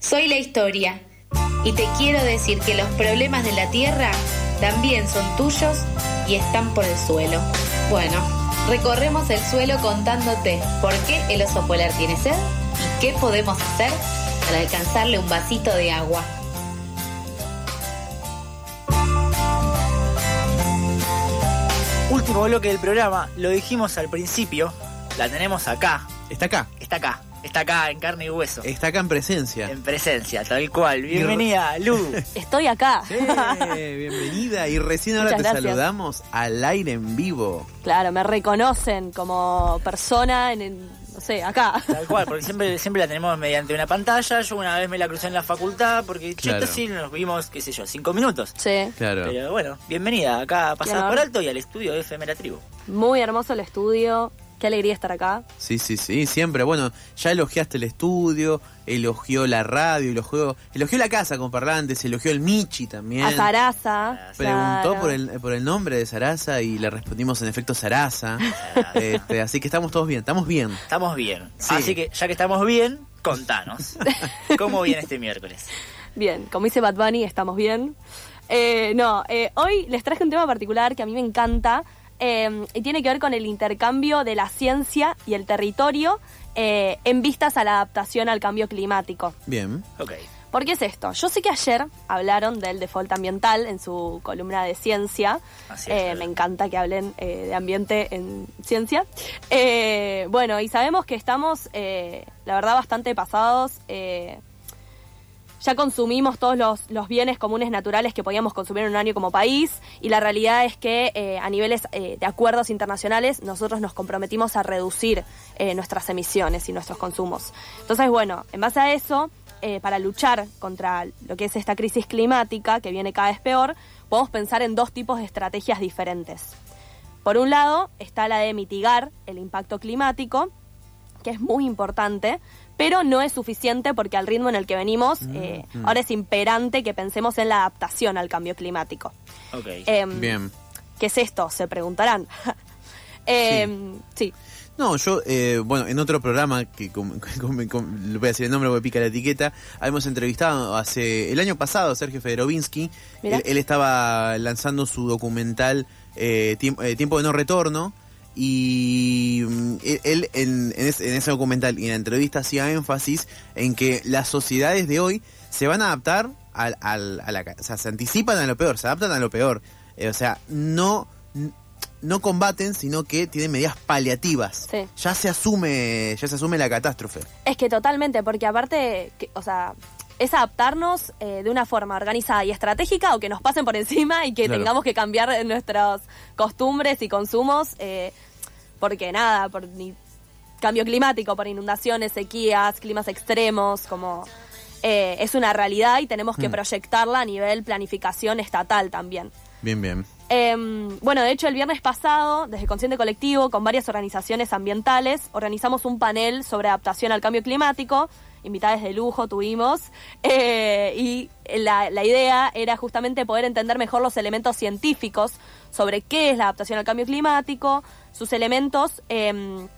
Soy la historia y te quiero decir que los problemas de la tierra también son tuyos y están por el suelo. Bueno, recorremos el suelo contándote por qué el oso polar tiene sed y qué podemos hacer para alcanzarle un vasito de agua. Último bloque del programa, lo dijimos al principio, la tenemos acá, Está acá. está acá, está acá en carne y hueso, Está acá en presencia. en presencia, tal cual. Bienvenida, Lu. Estoy acá. Sí, bienvenida. Y recién ahora Muchas te gracias. saludamos al aire en vivo. Claro, me reconocen como persona en, el- no sé, acá. Tal cual, porque siempre, siempre la tenemos mediante una pantalla. Yo una vez me la crucé en la facultad porque Claro. esto sí nos vimos, qué sé yo, cinco minutos. Sí, Claro. Pero bueno, bienvenida acá a Pasar por Alto y al estudio de FM La Tribu. muy hermoso el estudio. Qué alegría estar acá. Sí, sí, sí, siempre. Bueno, ya elogiaste el estudio, elogió la radio, elogió, elogió la casa con parlantes, elogió el Michi también. A Sarasa. Preguntó claro. por el, por el nombre de Sarasa y le respondimos en efecto Sarasa. Este, así que estamos todos bien, estamos bien. Estamos bien. Sí. Así que ya que estamos bien, contanos. ¿Cómo viene este miércoles? Bien, como dice Bad Bunny, estamos bien. Eh, no, eh, hoy les traje un tema particular que a mí me encanta eh, y tiene que ver con el intercambio de la ciencia y el territorio eh, en vistas a la adaptación al cambio climático. Bien. Ok. ¿Por qué es esto? Yo sé que ayer hablaron del default ambiental en su columna de ciencia. Así es, Eh, claro. me encanta que hablen eh, de ambiente en ciencia. Eh, bueno, y sabemos que estamos, eh, la verdad, bastante pasados. Ya consumimos todos los, bienes comunes naturales que podíamos consumir en un año como país y la realidad es que eh, a niveles eh, de acuerdos internacionales nosotros nos comprometimos a reducir eh, nuestras emisiones y nuestros consumos. Entonces, bueno, en base a eso, para luchar contra lo que es esta crisis climática que viene cada vez peor, podemos pensar en dos tipos de estrategias diferentes. Por un lado está la de mitigar el impacto climático, que es muy importante, pero no es suficiente porque al ritmo en el que venimos, eh, ahora es imperante que pensemos en la adaptación al cambio climático. Ok. Em, Bien. ¿Qué es esto? Se preguntarán. Em, sí. No, yo, eh, bueno, en otro programa, que com- com- com- le voy a decir el nombre porque pica la etiqueta, habíamos entrevistado hace el año pasado a Sergio Federovinsky. Él, él estaba lanzando su documental eh, eh, Tiempo de No Retorno. Y mm, él, él en, en ese, en ese documental y en la entrevista hacía énfasis en que las sociedades de hoy se van a adaptar al, al- a la... O sea, se anticipan a lo peor, se adaptan a lo peor. Eh, o sea, no no combaten, sino que tienen medidas paliativas. Sí. Ya se asume, ya se asume la catástrofe. Es que totalmente, porque aparte, que- o sea, es adaptarnos eh, de una forma organizada y estratégica o que nos pasen por encima y que Claro. tengamos que cambiar nuestras costumbres y consumos, eh, porque nada, por ni cambio climático, por inundaciones, sequías, climas extremos, como eh, es una realidad y tenemos que Mm. proyectarla a nivel planificación estatal también. Bien, bien. Em, bueno, de hecho, el viernes pasado, desde Consciente Colectivo, con varias organizaciones ambientales, organizamos un panel sobre adaptación al cambio climático. Invitadas de lujo tuvimos. eh, y la, la idea era justamente poder entender mejor los elementos científicos sobre qué es la adaptación al cambio climático, sus elementos em,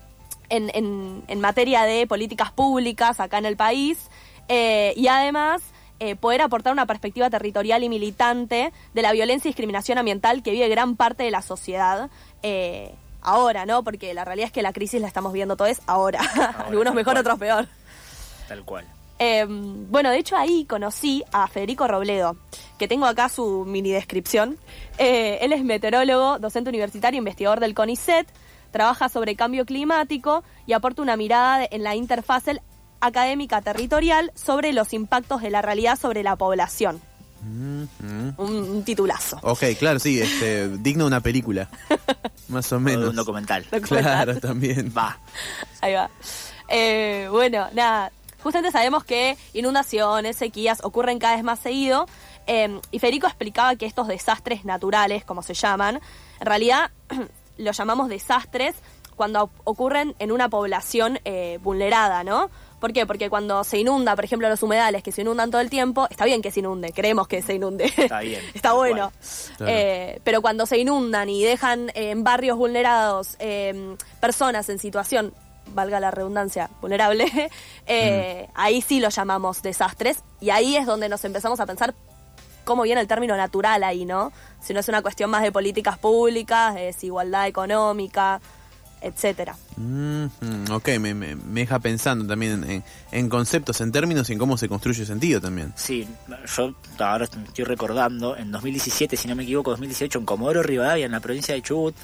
en, en- en materia de políticas públicas acá en el país. eh, y además eh, poder aportar una perspectiva territorial y militante de la violencia y discriminación ambiental que vive gran parte de la sociedad eh, ahora, ¿no? Porque la realidad es que la crisis la estamos viendo todos ahora. Algunos tal mejor, otros peor. Tal cual. Eh, bueno, de hecho ahí conocí a Federico Robledo, que tengo acá su mini descripción. Eh, él es meteorólogo, docente universitario, investigador del CONICET, trabaja sobre cambio climático y aporta una mirada de- en la interfaz académica territorial sobre los impactos de la realidad sobre la población. Mm, mm. Un, un titulazo. Ok, claro, sí, este, digno de una película. Más o menos. un documental. Claro, también. Va. Ahí va. Eh, bueno, nada. Justamente sabemos que inundaciones, sequías ocurren cada vez más seguido. eh, y Federico explicaba que estos desastres naturales, como se llaman, en realidad los llamamos desastres cuando ocurren en una población eh, vulnerada, ¿no? ¿Por qué? Porque cuando se inunda, por ejemplo, los humedales que se inundan todo el tiempo, está bien que se inunde, queremos que se inunde. Está bien, está bueno. Claro. Eh, pero cuando se inundan y dejan eh, en barrios vulnerados eh, personas en situación valga la redundancia, vulnerable, eh, ahí sí lo llamamos desastres y ahí es donde nos empezamos a pensar cómo viene el término natural ahí, ¿no? Si no es una cuestión más de políticas públicas, de desigualdad económica, etcétera. Mhm, ok, me, me- me deja pensando también en, en conceptos, en términos y en cómo se construye sentido también. Sí, yo ahora estoy recordando, en 2017, si no me equivoco, 2018, en Comodoro Rivadavia, en la provincia de Chubut,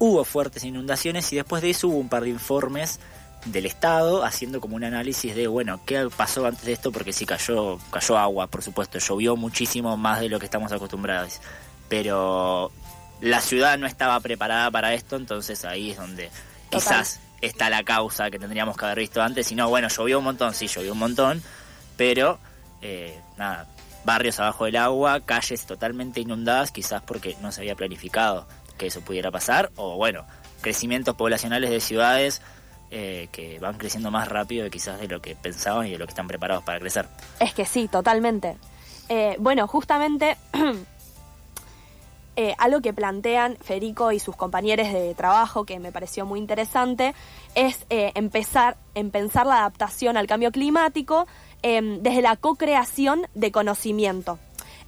hubo fuertes inundaciones y después de eso hubo un par de informes del Estado haciendo como un análisis de, bueno, qué pasó antes de esto, porque sí cayó, cayó agua, por supuesto, llovió muchísimo más de lo que estamos acostumbrados, pero la ciudad no estaba preparada para esto, entonces ahí es donde quizás está la causa que tendríamos que haber visto antes, y no, bueno, llovió un montón, sí, llovió un montón, pero eh, nada, barrios abajo del agua, calles totalmente inundadas, quizás porque no se había planificado que eso pudiera pasar, o bueno, crecimientos poblacionales de ciudades eh, que van creciendo más rápido quizás de lo que pensaban y de lo que están preparados para crecer. Es que sí, totalmente. Eh, bueno, justamente eh, algo que plantean Federico y sus compañeros de trabajo, que me pareció muy interesante, es empezar en pensar la adaptación al cambio climático eh, desde la co-creación de conocimiento.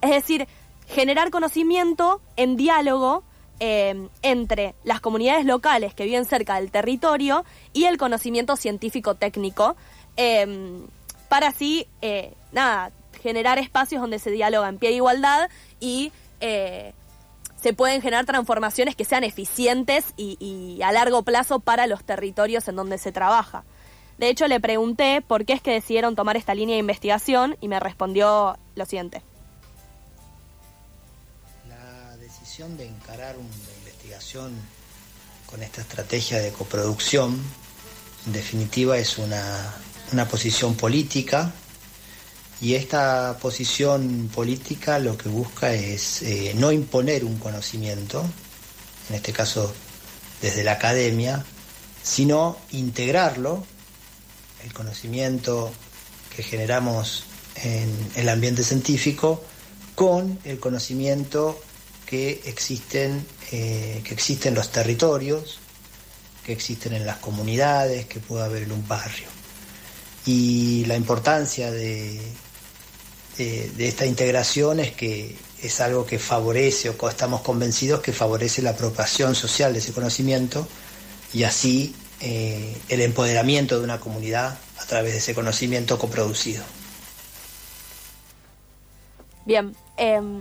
Es decir, generar conocimiento en diálogo eh, entre las comunidades locales que viven cerca del territorio y el conocimiento científico-técnico, eh, para así, eh, nada, generar espacios donde se dialoga en pie de igualdad y eh, se pueden generar transformaciones que sean eficientes y a largo plazo para los territorios en donde se trabaja. De hecho, le pregunté por qué es que decidieron tomar esta línea de investigación y me respondió lo siguiente. Decisión de encarar una investigación con esta estrategia de coproducción, en definitiva, es una, una posición política. Y esta posición política lo que busca es eh, no imponer un conocimiento, en este caso desde la academia, sino integrarlo, el conocimiento que generamos en el ambiente científico, con el conocimiento que existen, eh, que existen en los territorios, que existen en las comunidades, que puede haber en un barrio. Y la importancia de, de, de esta integración es que es algo que favorece, o estamos convencidos que favorece la apropiación social de ese conocimiento y así eh, el empoderamiento de una comunidad a través de ese conocimiento coproducido. Bien, em,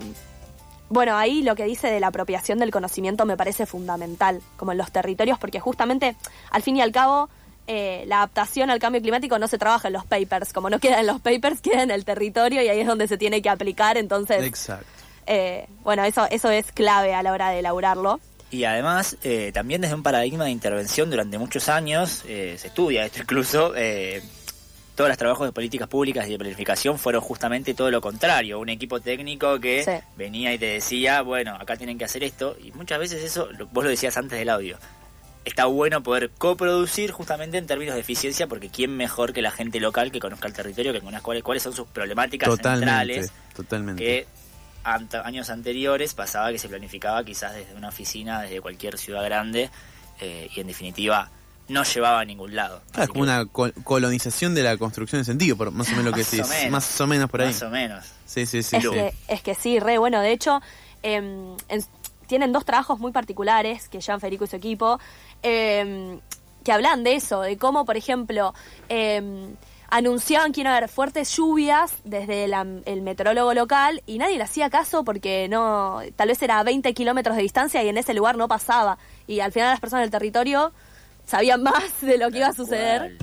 bueno, ahí lo que dice de la apropiación del conocimiento me parece fundamental, como en los territorios, porque justamente, al fin y al cabo, eh, la adaptación al cambio climático no se trabaja en los papers, como no queda en los papers, queda en el territorio y ahí es donde se tiene que aplicar, entonces, Exacto. eh, bueno, eso, eso es clave a la hora de elaborarlo. Y además, eh, también desde un paradigma de intervención durante muchos años, eh, se estudia esto incluso, eh, todos los trabajos de políticas públicas y de planificación fueron justamente todo lo contrario, un equipo técnico que Sí. venía y te decía, bueno, acá tienen que hacer esto, y muchas veces eso, vos lo decías antes del audio, está bueno poder coproducir justamente en términos de eficiencia, porque quién mejor que la gente local que conozca el territorio, que conozca cuáles, cuáles son sus problemáticas Totalmente. centrales, Totalmente. que años anteriores pasaba que se planificaba quizás desde una oficina, desde cualquier ciudad grande, eh, y en definitiva no llevaba a ningún lado. Ah, es Así como que- una col- colonización de la construcción de sentido, por, más o menos lo que decís. menos. Más o menos por ahí. Más o menos. Sí, sí, sí. es, sí. que, es que sí, re bueno. De hecho, em, en- tienen dos trabajos muy particulares que llevan Federico y su equipo, em, que hablan de eso, de cómo, por ejemplo, em, anunciaban que iban a haber fuertes lluvias desde la- el meteorólogo local y nadie le hacía caso porque no, tal vez era a 20 kilómetros de distancia y en ese lugar no pasaba. Y al final las personas del territorio sabían más de lo que iba a suceder.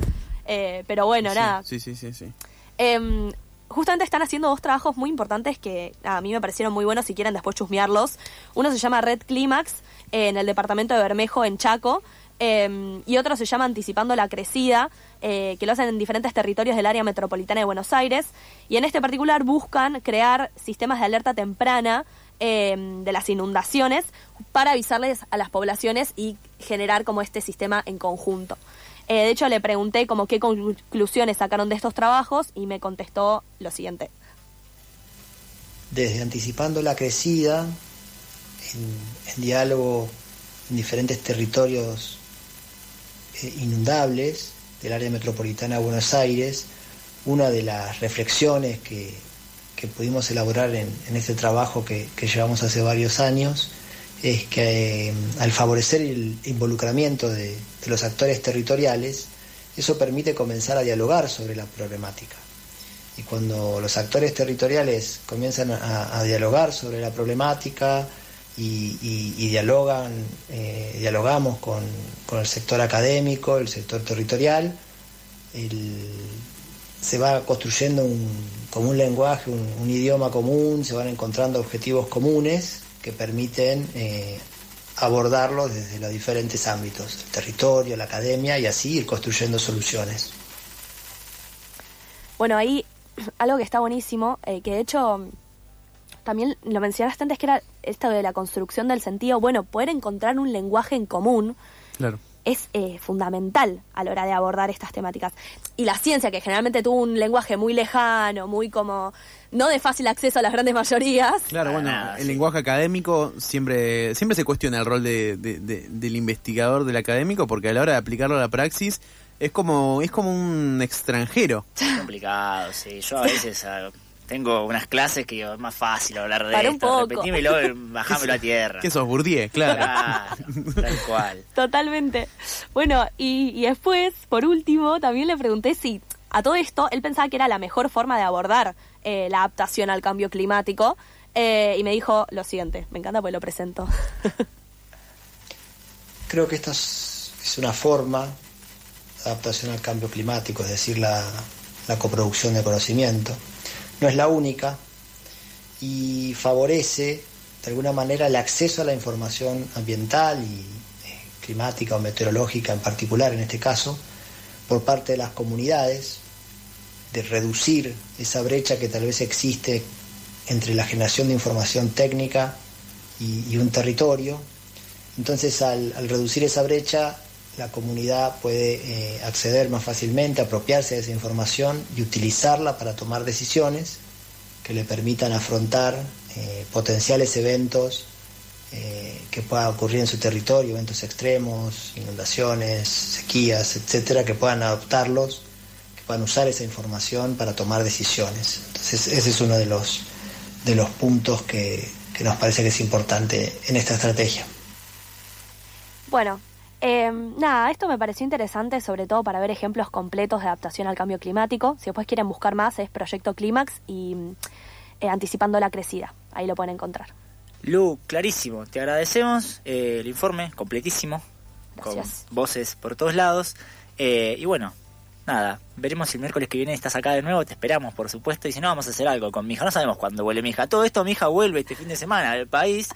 Eh, pero bueno, Sí, nada. Sí, sí, sí, sí. Em, justamente están haciendo dos trabajos muy importantes que a mí me parecieron muy buenos si quieren después chusmearlos. Uno se llama Red Clímax en el departamento de Bermejo en Chaco em, y otro se llama Anticipando la Crecida eh, que lo hacen en diferentes territorios del área metropolitana de Buenos Aires y en este particular buscan crear sistemas de alerta temprana em, de las inundaciones para avisarles a las poblaciones y generar como este sistema en conjunto. Eh, de hecho, le pregunté como qué conclusiones sacaron de estos trabajos y me contestó lo siguiente. desde anticipando la crecida, en, diálogo en diferentes territorios eh, inundables, del área metropolitana de Buenos Aires, una de las reflexiones que, pudimos elaborar en, este trabajo que, llevamos hace varios años es que eh, al favorecer el involucramiento de, los actores territoriales, eso permite comenzar a dialogar sobre la problemática. Y cuando los actores territoriales comienzan a, dialogar sobre la problemática y, dialogan, eh, dialogamos con, con, el sector académico, el sector territorial, el, se va construyendo un, como un lenguaje, un, idioma común, se van encontrando objetivos comunes que permiten eh, abordarlo desde los diferentes ámbitos, el territorio, la academia y así ir construyendo soluciones. Bueno, ahí algo que está buenísimo, eh, que de hecho también lo mencionaste antes, que era esto de la construcción del sentido, bueno, poder encontrar un lenguaje en común. Claro es eh, fundamental a la hora de abordar estas temáticas. Y la ciencia, que generalmente tuvo un lenguaje muy lejano, muy como no de fácil acceso a las grandes mayorías. Claro, bueno, el lenguaje académico siempre siempre se cuestiona el rol de, del investigador, del académico, porque a la hora de aplicarlo a la praxis es como es como un extranjero. complicado, sí. Yo a veces tengo unas clases que es más fácil hablar de Para esto. Un poco. Repetímelo y bajámelo a tierra. Que sos Bourdieu, claro. tal cual. Totalmente. Bueno, y, después, por último, también le pregunté si a todo esto él pensaba que era la mejor forma de abordar eh, la adaptación al cambio climático. Eh, y me dijo lo siguiente, me encanta porque lo presento. Creo que esta es, una forma de adaptación al cambio climático, es decir, la coproducción de conocimiento no es la única y favorece de alguna manera el acceso a la información ambiental y eh, climática o meteorológica en particular en este caso por parte de las comunidades, de reducir esa brecha que tal vez existe entre la generación de información técnica y, un territorio. Entonces al, reducir esa brecha la comunidad puede eh, acceder más fácilmente, apropiarse de esa información y utilizarla para tomar decisiones que le permitan afrontar eh, potenciales eventos eh, que puedan ocurrir en su territorio, eventos extremos, inundaciones, sequías, etcétera, que puedan adoptarlos, que puedan usar esa información para tomar decisiones. Entonces, ese es uno de los, de los puntos que, que nos parece que es importante en esta estrategia. Bueno, eh, nada, esto me pareció interesante, sobre todo para ver ejemplos completos de adaptación al cambio climático. Si después quieren buscar más, es Proyecto Clímax y eh, Anticipando la Crecida. Ahí lo pueden encontrar. Lu, clarísimo. Te agradecemos eh, el informe completísimo, con voces por todos lados. Eh, y bueno, nada, veremos si el miércoles que viene estás acá de nuevo, te esperamos, por supuesto, y si no, vamos a hacer algo con mi hija. No sabemos cuándo vuelve mi hija. Todo esto, mi hija vuelve este fin de semana al país.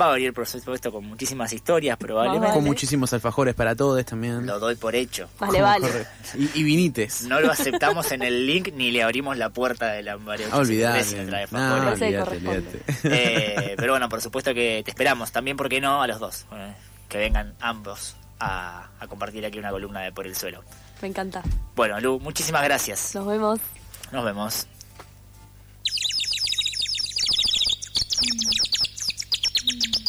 Va a venir, por supuesto, con muchísimas historias, probablemente. Con muchísimos alfajores para todos también. Lo doy por hecho. Vale, vale. Y, vinites. No lo aceptamos en el link ni le abrimos la puerta de la María Olvidate. No, eh, pero bueno, por supuesto que te esperamos. También, ¿por qué no? A los dos. Eh, que vengan ambos a, a compartir aquí una columna de Por el Suelo. Me encanta. Bueno, Lu, muchísimas gracias. Nos vemos. Nos vemos.